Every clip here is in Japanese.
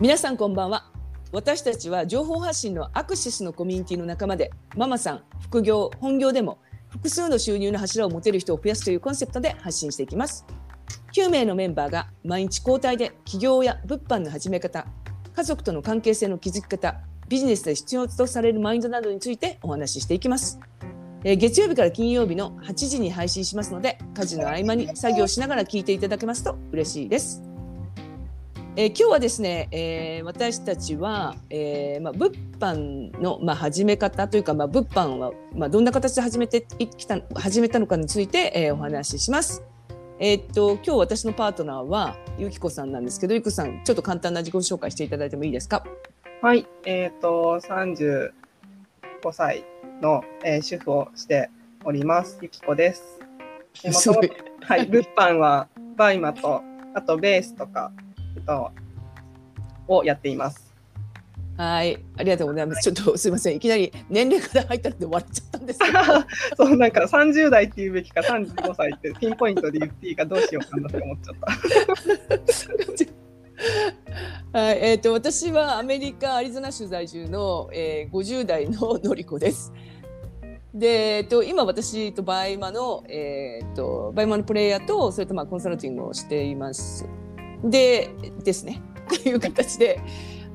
皆さんこんばんは。私たちは情報発信のアクシスのコミュニティの仲間でママさん副業本業でも複数の収入の柱を持てる人を増やすというコンセプトで発信していきます。9名のメンバーが毎日交代で起業や物販の始め方家族との関係性の築き方ビジネスで必要とされるマインドなどについてお話ししていきます。え月曜日から金曜日の8時に配信しますので家事の合間に作業しながら聞いていただけますと嬉しいです。えー今日はですね、えー私たちは、えーまあ、物販の、まあ、始め方というか、まあ、物販は、まあ、どんな形で始めていきた始めたのかについて、えーお話しします。えーっと今日私のパートナーはゆきこさんなんですけどゆきこさんちょっと簡単な自己紹介していただいてもいいですか？はい、えっ、と、35歳の、えー主婦をしております。ゆきこです。えーはい、物販はバイマと、あとベースとか、えっと、をやっています。はいありがとうございます、ちょっとすいませんいきなり年齢から入ったので笑っちゃったんです そう、なんか30代って言うべきか35歳ってピンポイントで言っていいかどうしようかなって思っちゃった。はい、えっ、と私はアメリカアリゾナ州在住の、えー、50代ののりこです。で、えっと今私とバイマのえっ、とバイマのプレイヤーとそれとまあコンサルティングをしています。でですね。という形で。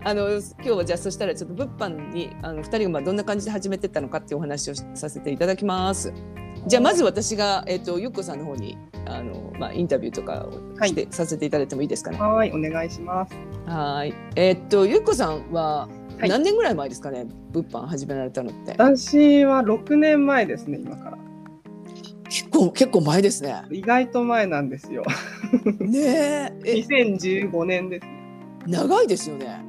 あの今日はじゃあそしたらちょっと物販にあの2人がまあどんな感じで始めてったのかっていうお話をしさせていただきます。じゃあまず私が、えっとゆっこさんの方にあの、まあ、インタビューとかをして、させていただいてもいいですかね。はい、お願いします。はい。えーっとゆっこさんははい何年ぐらい前ですかね、物販始められたのって。私は6年前ですね、今から。結構結構前ですね。意外と前なんですよ。ねえ。え2015年です。長いですよね。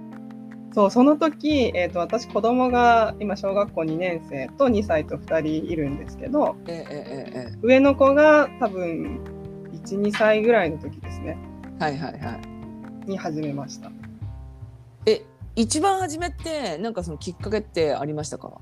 そうその時、えー、と私子供が今小学校2年生と2歳と2人いるんですけどえええええ上の子が多分12歳ぐらいの時ですねえはいはいはい。に始めましたえ一番初めってなんかそのきっかけってありましたか？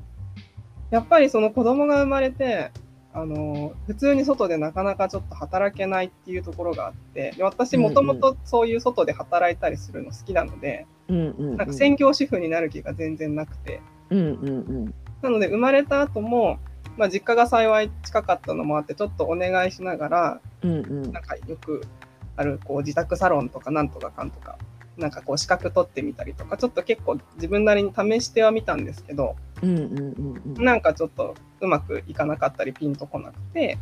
やっぱりその子供が生まれてあの普通に外でなかなかちょっと働けないっていうところがあってで私もともとそういう外で働いたりするの好きなので、うんうん、うん。なんか専業主婦になる気が全然なくてうんうんうん。なので生まれた後も、まあ、実家が幸い近かったのもあってちょっとお願いしながらうんうんなんかよくあるこう自宅サロンとかなんとかかんとかなんかこう資格取ってみたりとかちょっと結構自分なりに試してはみたんですけどうんうんうんうん。なんかちょっとうまくいかなかったりピンとこなくて。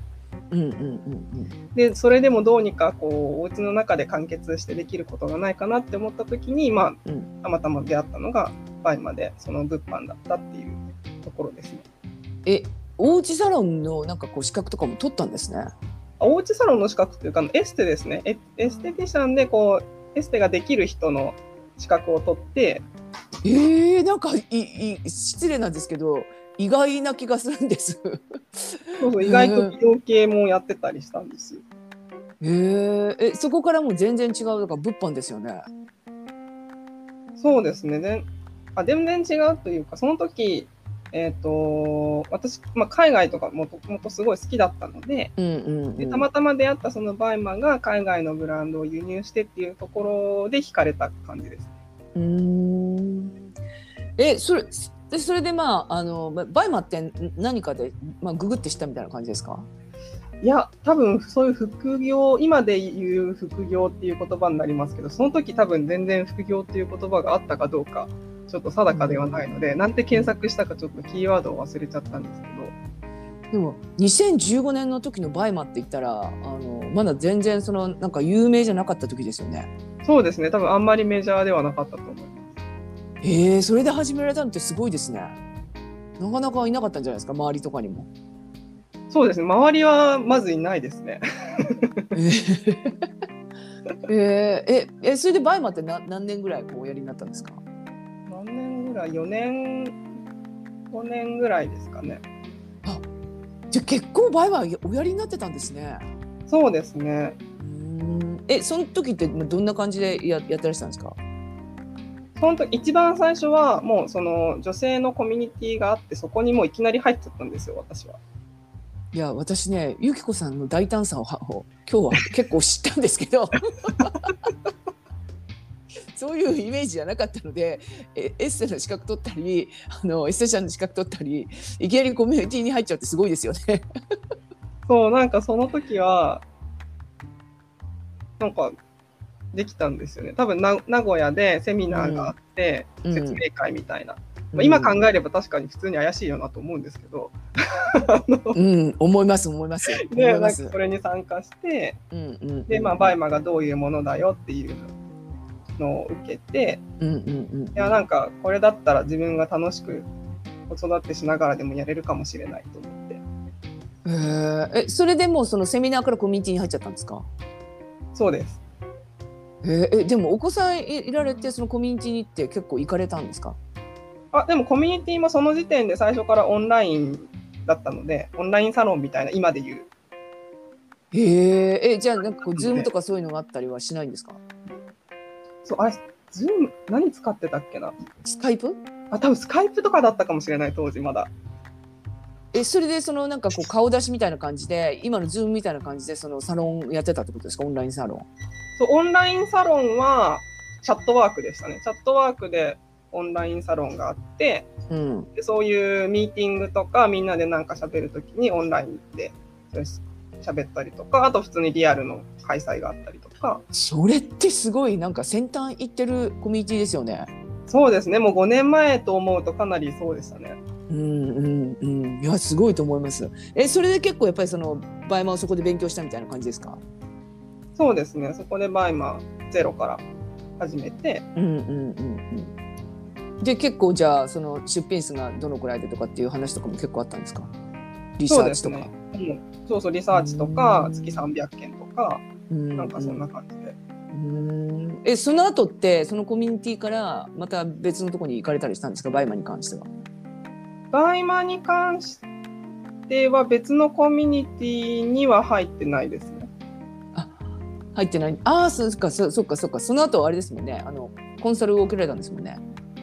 うんうんうんでそれでもどうにかこうお家の中で完結してできることがないかなって思った時にまうん。あたまたま出会ったのがバイマでその物販だったっていうところですね。えおうちサロンのなんかこう資格とかも取ったんですね？おうちサロンの資格というかエステですね。エエステティシャンでこうエステができる人の資格を取ってえー、なんかいい失礼なんですけど意外な気がするんです。そうそう意外と美容系もやってたりしたんですよ。えー、えそこからもう全然違うだから物販ですよね。そうですねであ全然違うというかその時えっ、と私、まあ、海外とかもともとすごい好きだったのでうんうん、うん。でたまたま出会ったそのバイマンが海外のブランドを輸入してっていうところで惹かれた感じです。うーんえそれでそれでまああのババイマって何かでまあググって知ったみたいな感じですか？いや多分そういう副業今で言う副業っていう言葉になりますけどその時多分全然副業っていう言葉があったかどうかちょっと定かではないので、なんて検索したかちょっとキーワードを忘れちゃったんですけどでも2015年の時のバイマって言ったらあのまだ全然そのなんか有名じゃなかった時ですよね。そうですね多分あんまりメジャーではなかったと思います。えー、それで始められたのってすごいですね。なかなかいなかったんじゃないですか？周りとかにも。そうですね周りはまずいないですね。えーえーええそれでバイマって何何年ぐらいこうおやりになったんですか？何年ぐらい？4年5年ぐらいですかね。じゃあ結構バイマおやりになってたんですね。そうですね。うーんえその時ってどんな感じでややってらしたんですか？その時一番最初はもうその女性のコミュニティがあってそこにもういきなり入っちゃったんですよ私は。いや私ねゆきこさんの大胆さを今日は結構知ったんですけど そういうイメージじゃなかったのでえエステの資格取ったりあのエステティシャンの資格取ったりいきなりコミュニティに入っちゃうってすごいですよね。そう、なんかその時は、なんかできたんですよね。多分な名古屋でセミナーがあって、うん説明会みたいな。まあ、今考えれば確かに普通に怪しいよなと思うんですけど、うん、思います思いますで、なんか。それに参加して、うんうん、で、まあ、バイマがどういうものだよっていうのを受けて、うんうんうんいや、なんかこれだったら自分が楽しく子育てしながらでもやれるかもしれないと思って。えそれでもうそのセミナーからコミュニティに入っちゃったんですか？そうです。えーえでもお子さんいいられてそのコミュニティに行って結構行かれたんですか？あ、でもコミュニティもその時点で最初からオンラインだったので、オンラインサロンみたいな、今で言う。へええじゃあなんかこうズームとかそういうのがあったりはしないんですか？そう、あれ、ズーム、何使ってたっけな？スカイプ？あ、多分スカイプとかだったかもしれない、当時まだ。えそれでそのなんかこう顔出しみたいな感じで今のズームみたいな感じでそのサロンやってたってことですか？オンラインサロンそう、オンラインサロンはチャットワークでしたね。チャットワークでオンラインサロンがあって、うんでそういうミーティングとか、みんなでなんか喋るときにオンラインで喋ったりとか、あと普通にリアルの開催があったりとか。それってすごいなんか先端行ってるコミュニティですよねそうですね、もう5年前と思うとかなりそうでしたね。うんうんうん。いやすごいと思います。えそれで結構やっぱりそのバイマをそこで勉強したみたいな感じですか？そうですね、そこでバイマゼロから始めて、うんうんうんうん。で結構じゃあその出品数がどのくらいでとかっていう話とかも結構あったんですか？リサーチとか。ですね。うん。そうそう、リサーチとかう、ん。月300件とか、うんなんかそんな感じで。うん。えその後ってそのコミュニティからまた別のところに行かれたりしたんですか？バイマに関しては。バイマに関しては別のコミュニティには入ってないですね。入ってないああそっかそそっかそっかその後あれですもんねあのコンサルを受けられたんですもんね。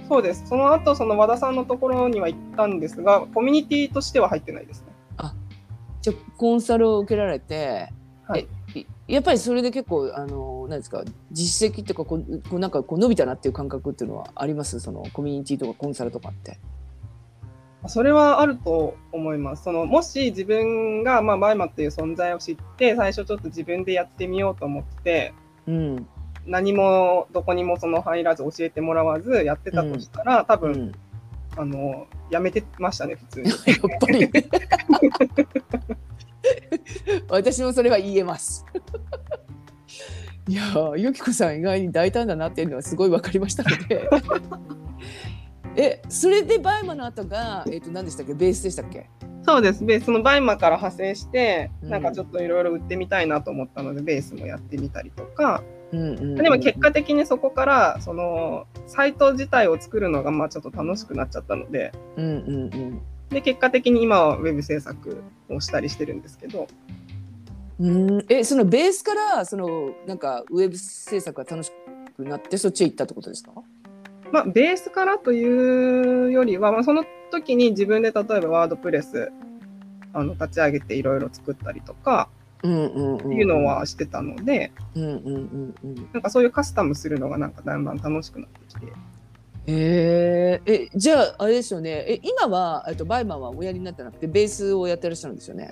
そうです。その後、その和田さんのところには行ったんですが、コミュニティとしては入ってないですね。じゃあコンサルを受けられて、はいやっぱりそれで結構あの何ですか実績っていうかこうこうなんかこう伸びたなっていう感覚っていうのはあります？そのコミュニティとかコンサルとかって。それはあると思います。そのもし自分が、まあ、バイマっていう存在を知って、最初ちょっと自分でやってみようと思って、うん何もどこにもその入らず教えてもらわずやってたとしたら、多分、うん、あのやめてましたね、普通に。やっぱり 私もそれは言えます。いやーゆきこさん意外に大胆だなっていうのはすごい分かりましたのでえそれでバイマの後が、えー、と何でしたっけ？ベースでしたっけ？そうです。ベース。そのバイマから派生して、うん。なんかちょっといろいろ売ってみたいなと思ったので、ベースもやってみたりとか、うんうんうん。でも結果的にそこから、そのサイト自体を作るのがまあちょっと楽しくなっちゃったので、うんうんうん。で結果的に今はウェブ制作をしたりしてるんですけど、うん。えそのベースからそのなんかウェブ制作が楽しくなってそっちへ行ったってことですか？まあ、ベースからというよりは、まあ、その時に自分で例えばワードプレスあの立ち上げていろいろ作ったりとかうんうんいうのはしてたので、うんうんうんうん。なんかそういうカスタムするのがなんかだんだん楽しくなってきて。えー、えじゃああれですよね。え今はえっとバイマンはおやりになってなくてベースをやってらっしゃるんですよね。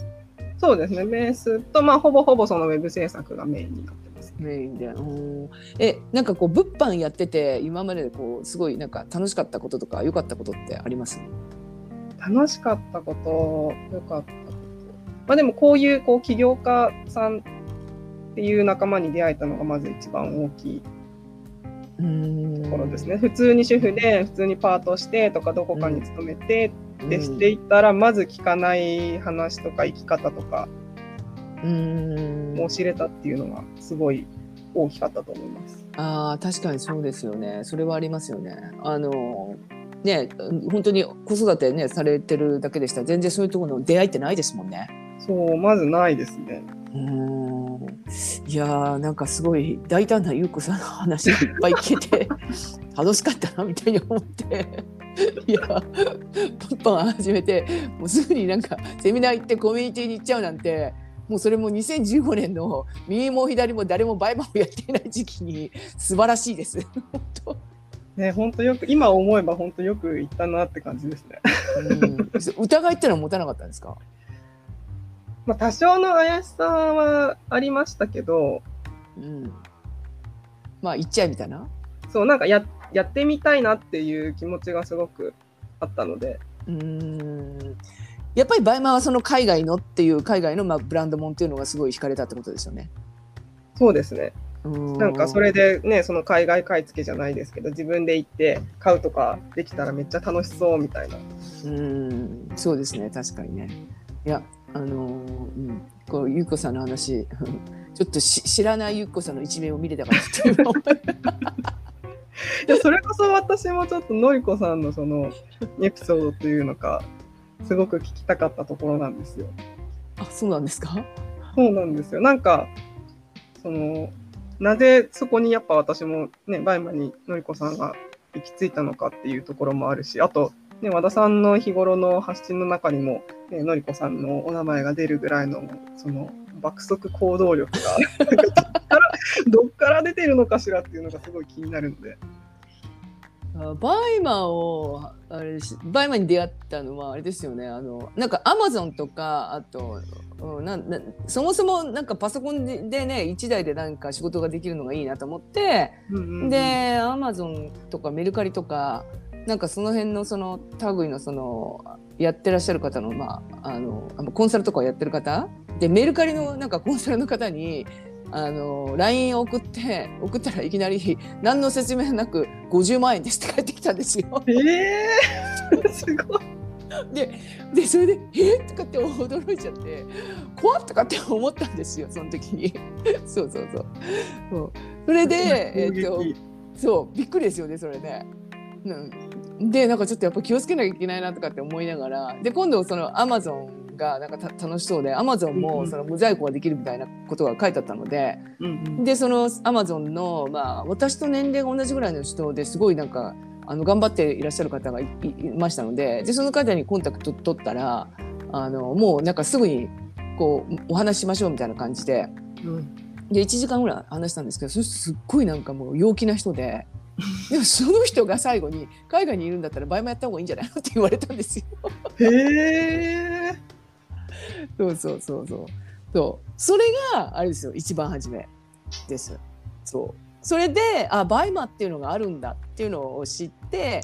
そうですね、ベースと、まあ、ほぼほぼそのウェブ制作がメインになって。メインで。うんえなんかこう物販やってて今まででこうすごいなんか楽しかったこととか良かったことってあります？楽しかったこと、良かったこと。まあでもこういうこう起業家さんっていう仲間に出会えたのがまず一番大きいうん。ところですね。普通に主婦で、普通にパートしてとか、どこかに勤めてでしていったら、まず聞かない話とか生き方とかうん。も知れたっていうのがすごい大きかったと思います。あー確かにそうですよね。それはありますよね。あのね本当に子育てねされてるだけでしたら全然そういうところの出会いってないですもんね。そう、まずないですね。うん。いやーなんかすごい大胆な優子さんの話がいっぱい聞けて 楽しかったなみたいに思って。いやパンパン始めてもうすぐになんかセミナー行ってコミュニティに行っちゃうなんてもうそれも2015年の右も左も誰もバイマンをやっていない時期に素晴らしいです。本 当ね、本当よく、今思えば本当よく言ったなって感じですね。うん疑いってのは持たなかったんですか？まあ、多少の怪しさはありましたけど、うん。まあ言っちゃえみたいな？そう、なんかややってみたいなっていう気持ちがすごくあったので、うーん。やっぱりバイマンはその海外のっていう海外のまあブランドもんっていうのがすごい惹かれたってことですよね。そうですね。ななんかそれでね、その海外買い付けじゃないですけど、自分で行って買うとかできたらめっちゃ楽しそうみたいな。うんそうですね確かにね。いやあのーうんこうゆうこさんの話 ちょっとし知らないゆうこさんの一面を見れたかなっていう いや、それこそ私もちょっとのりこさんのそのエピソードというのか、すごく聞きたかったところなんですよ。あそうなんですか？そうなんですよ。なんか、その、なぜそこにやっぱ私もね、バイマにのりこさんが行き着いたのかっていうところもあるし、あと、ね、和田さんの日頃の発信の中にも、ね、のりこさんのお名前が出るぐらいの、その、爆速行動力が、なんかどっから、どっから出てるのかしらっていうのがすごい気になるので。あバイマンをあれしバイマンに出会ったのはあれですよね。あのなんかアマゾンとかあと、うん、なんなそもそもなんかパソコンででね1台でなんか仕事ができるのがいいなと思って、うんうんうん、でアマゾンとかメルカリとかなんかその辺のその類のそのやってらっしゃる方の,、まあ、あのコンサルとかをやってる方。でメルカリのなんかコンサルの方にあの LINE を送って送ったらいきなり何の説明なく50万円ですって返ってきたんですよ。えー、すごい。ででそれで「えとかって驚いちゃって怖っとかって思ったんですよその時に。そうそうそうそうそれで、えっとそうびっくりですよねそれね。うん、でなんかちょっとやっぱ気をつけなきゃいけないなとかって思いながらで今度そのアマゾンがなんかた楽しそうでアマゾンもその無在庫ができるみたいなことが書いてあったので、うんうんでそのアマゾンの、まあ、私と年齢が同じぐらいの人ですごいなんかあの頑張っていらっしゃる方がいましたのででその方にコンタクト取ったらあのもうなんかすぐにこうお話ししましょうみたいな感じでうんで1時間ぐらい話したんですけどその人すっごいなんかもう陽気な人で。でもその人が最後に海外にいるんだったらバイマやった方がいいんじゃないのって言われたんですよ。へえ。そうそうそうそう。そう。それがあれですよ一番初めです。そう。それであバイマっていうのがあるんだっていうのを知って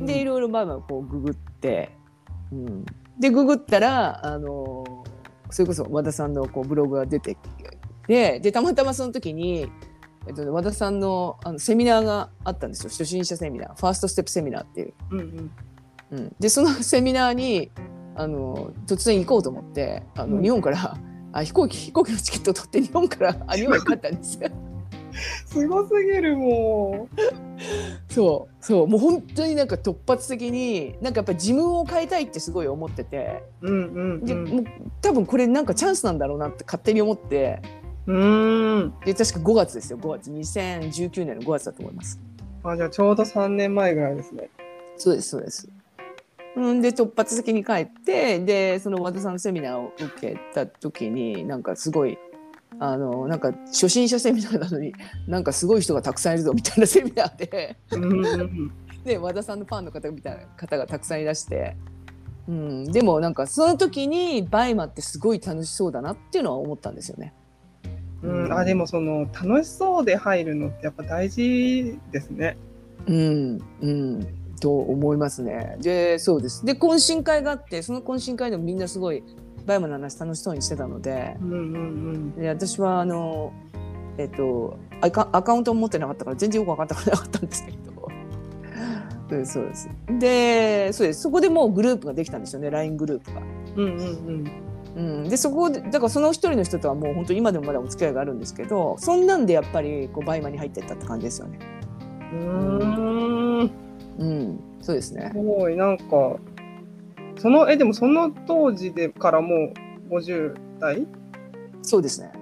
でいろいろバイマをこうググって、うん、でググったらあのそれこそ和田さんのこうブログが出てきてでたまたまその時に、えっとね、和田さんのあのセミナーがあったんですよ。初心者セミナー。ファーストステップセミナーっていう。うんうん。うん、でそのセミナーにあの突然行こうと思ってあの、うん日本からあ飛行機飛行機のチケットを取って日本からあ日本に帰ったんですよ。すごすぎるもそうそうもう本当になんか突発的になんかやっぱり自分を変えたいってすごい思っててう。うんうんで、うん。もう多分これなんかチャンスなんだろうなって勝手に思ってうーん。で確か5月ですよ5月2019年の5月だと思います。あじゃあちょうど3年前ぐらいですね。そうですそうです。うん、で突発的に帰ってでその和田さんのセミナーを受けた時になんかすごいあのなんか初心者セミナーなのになんかすごい人がたくさんいるぞみたいなセミナーで。で和田さんのファンの方みたいな方がたくさんいらして、うん、でもなんかその時にバイマってすごい楽しそうだなっていうのは思ったんですよね。うん、あでもその楽しそうで入るのってやっぱ大事ですね。うん、うん、と思いますね。で、そうです。で、懇親会があって、その懇親会でもみんなすごいバイマの話楽しそうにしてたので、うんうんで私はあのえっとアカアカウントを持ってなかったから全然よく分かってなかったんですけど。そうですそうですでそうですそこでもうグループができたんですよね LINE グループが。うん。うんうんうん、でそこでだからその一人の人とはもう本当今でもまだお付き合いがあるんですけどそんなんでやっぱりこうバイマに入ってったって感じですよね。うん。うーん。うん、そうですねす。ごいなんかそのえでもその当時でからもう50代そうですね。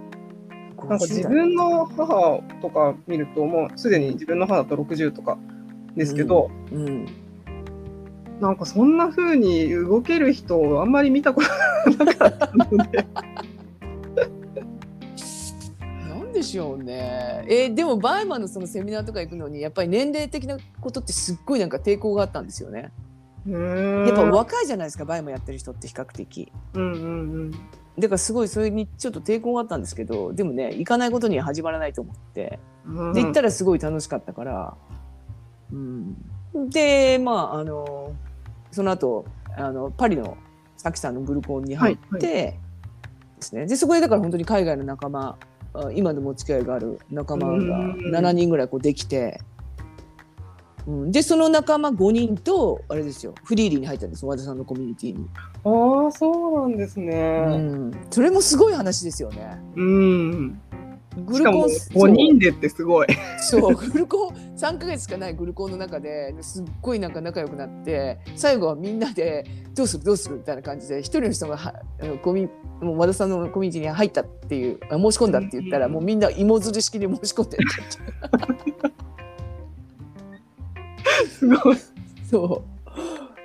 なんか自分の母とか見るともうすでに自分の母だと60とかですけど、うん、なんかそんな風に動ける人をあんまり見たことなかったのででしょうね。えーでもバイマンのそのセミナーとか行くのにやっぱり年齢的なことってすっごいなんか抵抗があったんですよね。やっぱ若いじゃないですかバイマンやってる人って比較的。うんうんだからすごいそれにちょっと抵抗があったんですけどでもね行かないことには始まらないと思ってうん。で行ったらすごい楽しかったから、うん、でまああのその後あのパリのさきさんのグルコンに入って、はいですねでそこでだから本当に海外の仲間あ今でもお付き合いがある仲間がうん7人ぐらいこうできて、うん、でその仲間5人とあれですよフリーリーに入ったんです和田さんのコミュニティに、ああ、そうなんですうね。ん、それもすごい話ですよね。うん。グしかもそう5人でってすごい。そうグルコン3ヶ月しかないグルコンの中ですっごいなんか仲良くなって最後はみんなでどうするどうするみたいな感じで一人の人がはあのコミもう和田さんのコミュニティに入ったっていうあ申し込んだって言ったらうんもうみんな芋づる式に申し込んでったってすごい。そ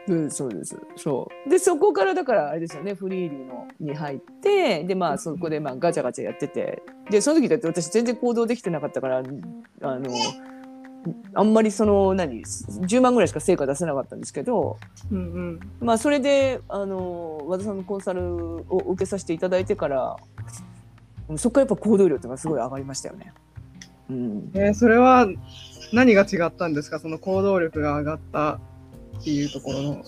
う。うん、そうです。そう。で、そこからだからあれですよね、フリーリーのに入って、で、まあそこでまあガチャガチャやってて、で、その時だって私全然行動できてなかったから、あの、あんまりその何10万ぐらいしか成果出せなかったんですけど、うんうん。まあそれであの和田さんのコンサルを受けさせていただいてから、そこからやっぱ行動力がすごい上がりましたよね。うん。えーそれは何が違ったんですか？その行動力が上がったっていうところの。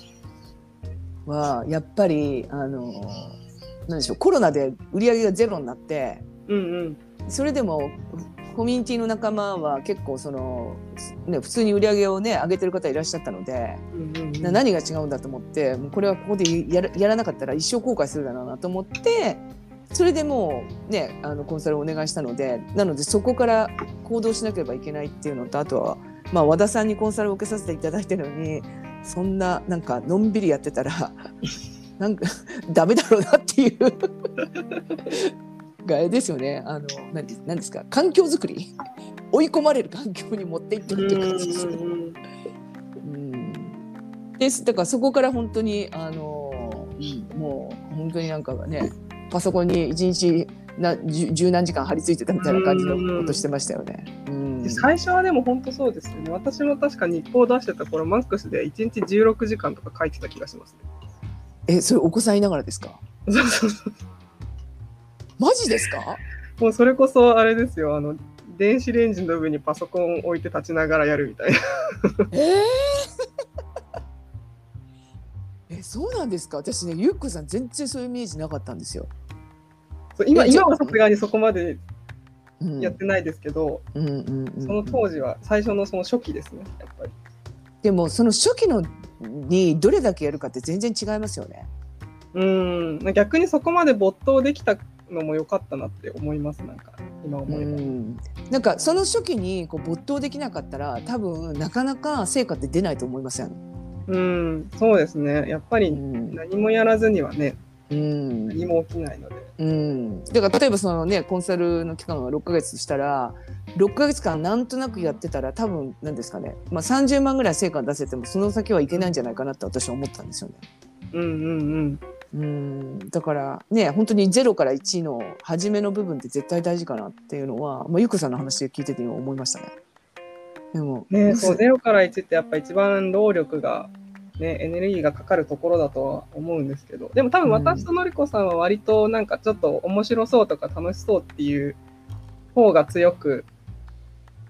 はやっぱりあのでしょうコロナで売り上げがゼロになってうんうん。それでもコミュニティの仲間は結構その、ね、普通に売り上げをね上げてる方いらっしゃったので、うんうんうん。な何が違うんだと思ってもうこれはここでやらやらなかったら一生後悔するだろうなと思ってそれでもうねあのコンサルをお願いしたのでなのでそこから行動しなければいけないっていうのとあとは、まあ、和田さんにコンサルを受けさせていただいてるのにそんななんかのんびりやってたらなんかダメだろうなっていうがあれですよねあの何何ですか？環境づくり？追い込まれる環境に持っていってるっていう感じですよね。うんですだからそこから本当にあの、もう本当になんかねパソコンに一日な十十何時間張り付いてたみたいな感じのことしてましたよね。最初はでも本当そうですよね。私も確か日報出してた頃、マックスで1日16時間とか書いてた気がしますね。えそれお子さんいながらですか？そうそうそう。マジですか？もうそれこそあれですよ。あの、電子レンジの上にパソコン置いて立ちながらやるみたいな。えー？えそうなんですか？私ねゆっこさん全然そういうイメージなかったんですよ。今今はさすがにそこまでうんやってないですけど、うんうんうんうんその当時は最初のその初期ですね、やっぱり。でもその初期のにどれだけやるかって全然違いますよね。うん、逆にそこまで没頭できたのも良かったなって思います、なんか、今思えば。うんなんかその初期にこう没頭できなかったら多分なかなか成果って出ないと思いません？うん、そうですね。やっぱりうん何もやらずにはね、うん何も起きないので。うん、だから例えばそのねコンサルの期間が6ヶ月したら6ヶ月間なんとなくやってたら多分なんですかね、まあ、30万ぐらい成果出せてもその先はいけないんじゃないかなって私は思ったんですよね。うんうんうん。うんだからね本当に0から1の初めの部分って絶対大事かなっていうのは、まあ、ゆうこさんの話聞いてて今思いましたね。でもね、そう、0から1ってやっぱ一番労力が、ね、エネルギーがかかるところだとは思うんですけど、でも多分私とのりこさんは割となんかちょっと面白そうとか楽しそうっていう方が強く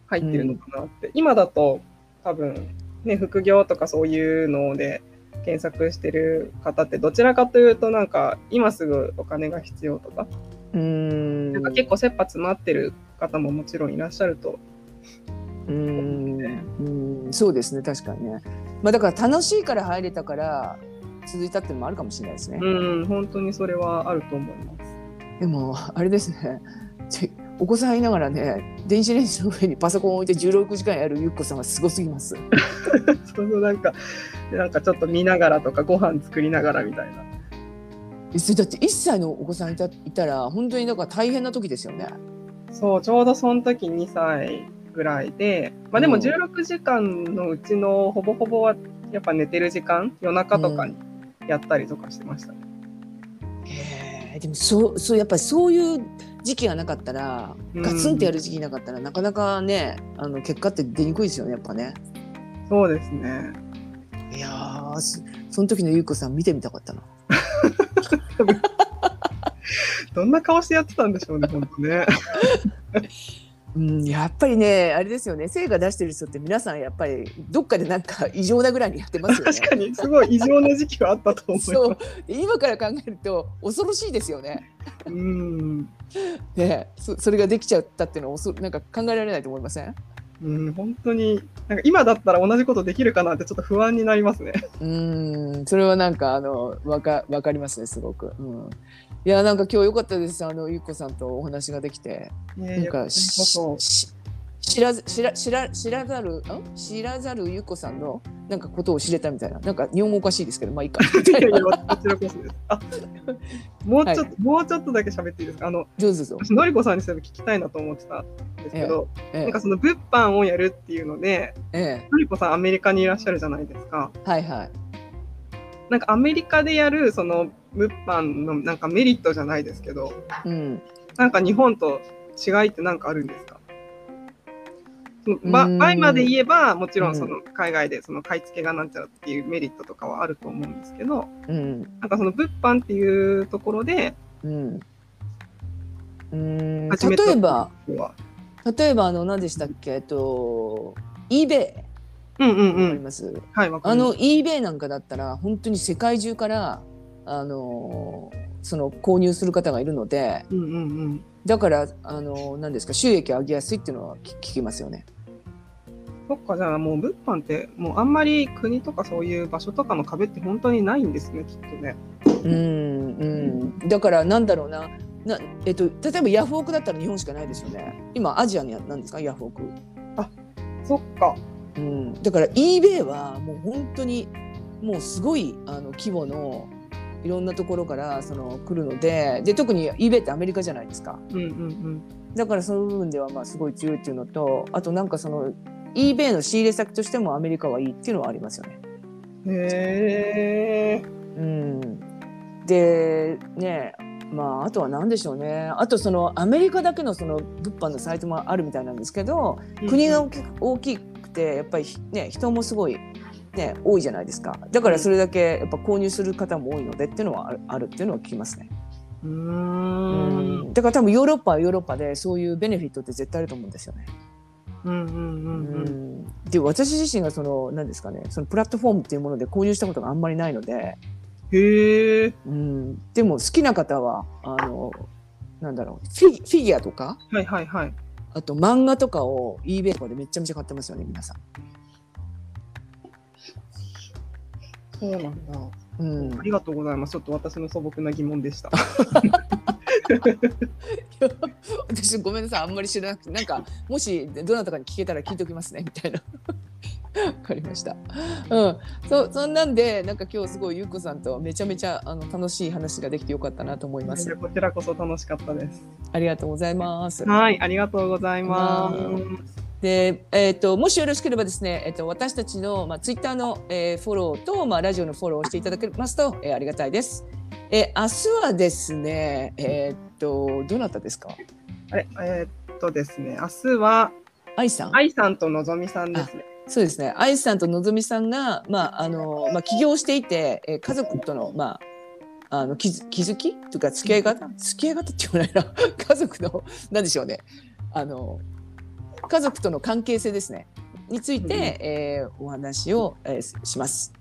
入ってるのかなって。今だと多分、ね、副業とかそういうので検索してる方ってどちらかというとなんか今すぐお金が必要とか、うんなんか結構切羽詰まってる方ももちろんいらっしゃるとうんうんそうですね確かにね。まあ、だから楽しいから入れたから続いたっていうのもあるかもしれないですね。うん、本当にそれはあると思います。でもあれですねちお子さんいながらね電子レンジの上にパソコンを置いて16時間やるゆっこさんはすごすぎます。そうそうなんか、なんかちょっと見ながらとか、ご飯作りながらみたいな。えそれだって1歳のお子さんいたいたら本当にだから大変な時ですよね。そう、ちょうどその時2歳ぐらいで、まあでもうん16時間のうちのほぼほぼはやっぱ寝てる時間、夜中とかにやったりとかしてましたね。へえでもそうそうやっぱりそういう時期がなかったらうんガツンってやる時期なかったら、なかなかねあの結果って出にくいですよねやっぱね。そうですね。いやーそその時のゆうこさん見てみたかったな。どんな顔してやってたんでしょうね、本当ね。うん、やっぱりねあれですよね成果出してる人って皆さんやっぱりどっかでなんか異常なぐらいにやってますよね。確かに、すごい異常な時期はあったと思います。そうで今から考えると恐ろしいですよね。うん。ねそそれができちゃったっていうのはおそなんか考えられないと思いません？うん、本当に、なんか今だったら同じことできるかなってちょっと不安になりますね。うんそれはなんかあのわかわかりますねすごく。うんいやなんか今日良かったです。あのゆっこさんとお話ができて。なんねえか知らず知ら知ら知らざるん？知らざるゆっこさんのなんかことを知れたみたいな。なんか日本語おかしいですけどまあいいか。もうちょっと、はい。もうちょっとだけ喋っていいですか？あの、上手ですよ。私のりこさんにそういえば聞きたいなと思ってたんですけど、えなんかその物販をやるっていうので、ええ。のりこさんアメリカにいらっしゃるじゃないですか。えはいはい。なんかアメリカでやるその物販のなんかメリットじゃないですけど、うん。なんか日本と違いって何かあるんですか？そのバうーん。バイまで言えばもちろうん。んその海外でその買い付けがなんちゃらっていうメリットとかはあると思うんですけどうん。なんかその物販っていうところでうん。うん。例えば例えばあの何でしたっけ？えっと eBay うんうんうわかりんます、はいわかります。あの eBay なんかだったら本当に世界中からあのその購入する方がいるのでうんうんうんだからあの何ですか収益を上げやすいっていうのは聞聞きますよね。そっかじゃあもう物販ってもうあんまり国とかそういう場所とかの壁って本当にないんですねきっとねうんうん、だからなんだろうなな、えっと、例えばヤフオクだったら日本しかないですよね。今アジアには何ですか？ヤフオク。そっかうん、だから eBay はもう本当にもうすごいあの規模のいろんなところからその来るのでで特に eBay ってアメリカじゃないですか。うんうんだからその部分ではまあすごい強いっていうのとあとなんかその eBay の仕入れ先としてもアメリカはいいっていうのはありますよね。うんへえうん、でねまああとは何でしょうね。あとそのアメリカだけのその物販のサイトもあるみたいなんですけど国が大き大きくてやっぱりね人もすごい、ね、多いじゃないですか。だからそれだけやっぱ購入する方も多いのでっていうのはあるっていうのは聞きますね。うん。ん。だから多分ヨーロッパはヨーロッパでそういうベネフィットって絶対あると思うんですよね。ううんうんうんうん。ん。で私自身がその何ですかねそのプラットフォームっていうもので購入したことがあんまりないので、へえうん、でも好きな方はあのなんだろうフィフィギュアとかはいはいはい。あと漫画とかを eBay とかでめちゃめちゃ買ってますよね皆さん。そうなんだ。うん。ありがとうございます。ちょっと私の素朴な疑問でした。私ごめんなさいあんまり知らなくてなんかもしどなたかに聞けたら聞いておきますねみたいな。わかりました。うん。そそんなんでなんか今日すごいゆうこさんとめちゃめちゃあの楽しい話ができてよかったなと思います。こちらこそ楽しかったです。ありがとうございます。はいありがとうございまますで、えー、ともしよろしければですね、えー、と私たちの、まあ、ツイッターの、えーフォローと、まあ、ラジオのフォローをしていただけますと、えーありがたいです。えー明日はですね、えっ、とどなたですか？あれえーっとですね明日は愛さん？愛さんとのぞみさんですねそうですね。愛さんとのぞみさんが、まあ、あの、まあ、起業していて、えー家族との、まあ。あの、気づ、気づき？とか、付き合い方、付き合い方って言わないな。家族の、なんでしょうね。あの。家族との関係性ですね。について、うんえーお話を、えーします。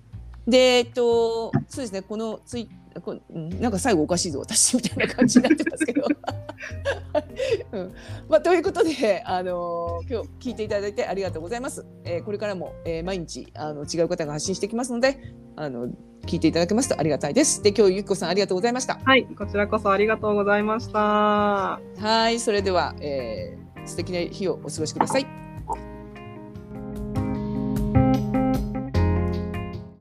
で、えっと、そうですね。このツイこうんなんか最後おかしいぞ私みたいな感じになってますけど。うんまあ、ということで、あの今日聞いていただいてありがとうございます。えーこれからも、えー毎日あの違う方が発信してきますのであの聞いていただけますとありがたいです。で今日ゆきこさんありがとうございました。はいこちらこそありがとうございましたはいそれでは、えー素敵な日をお過ごしください。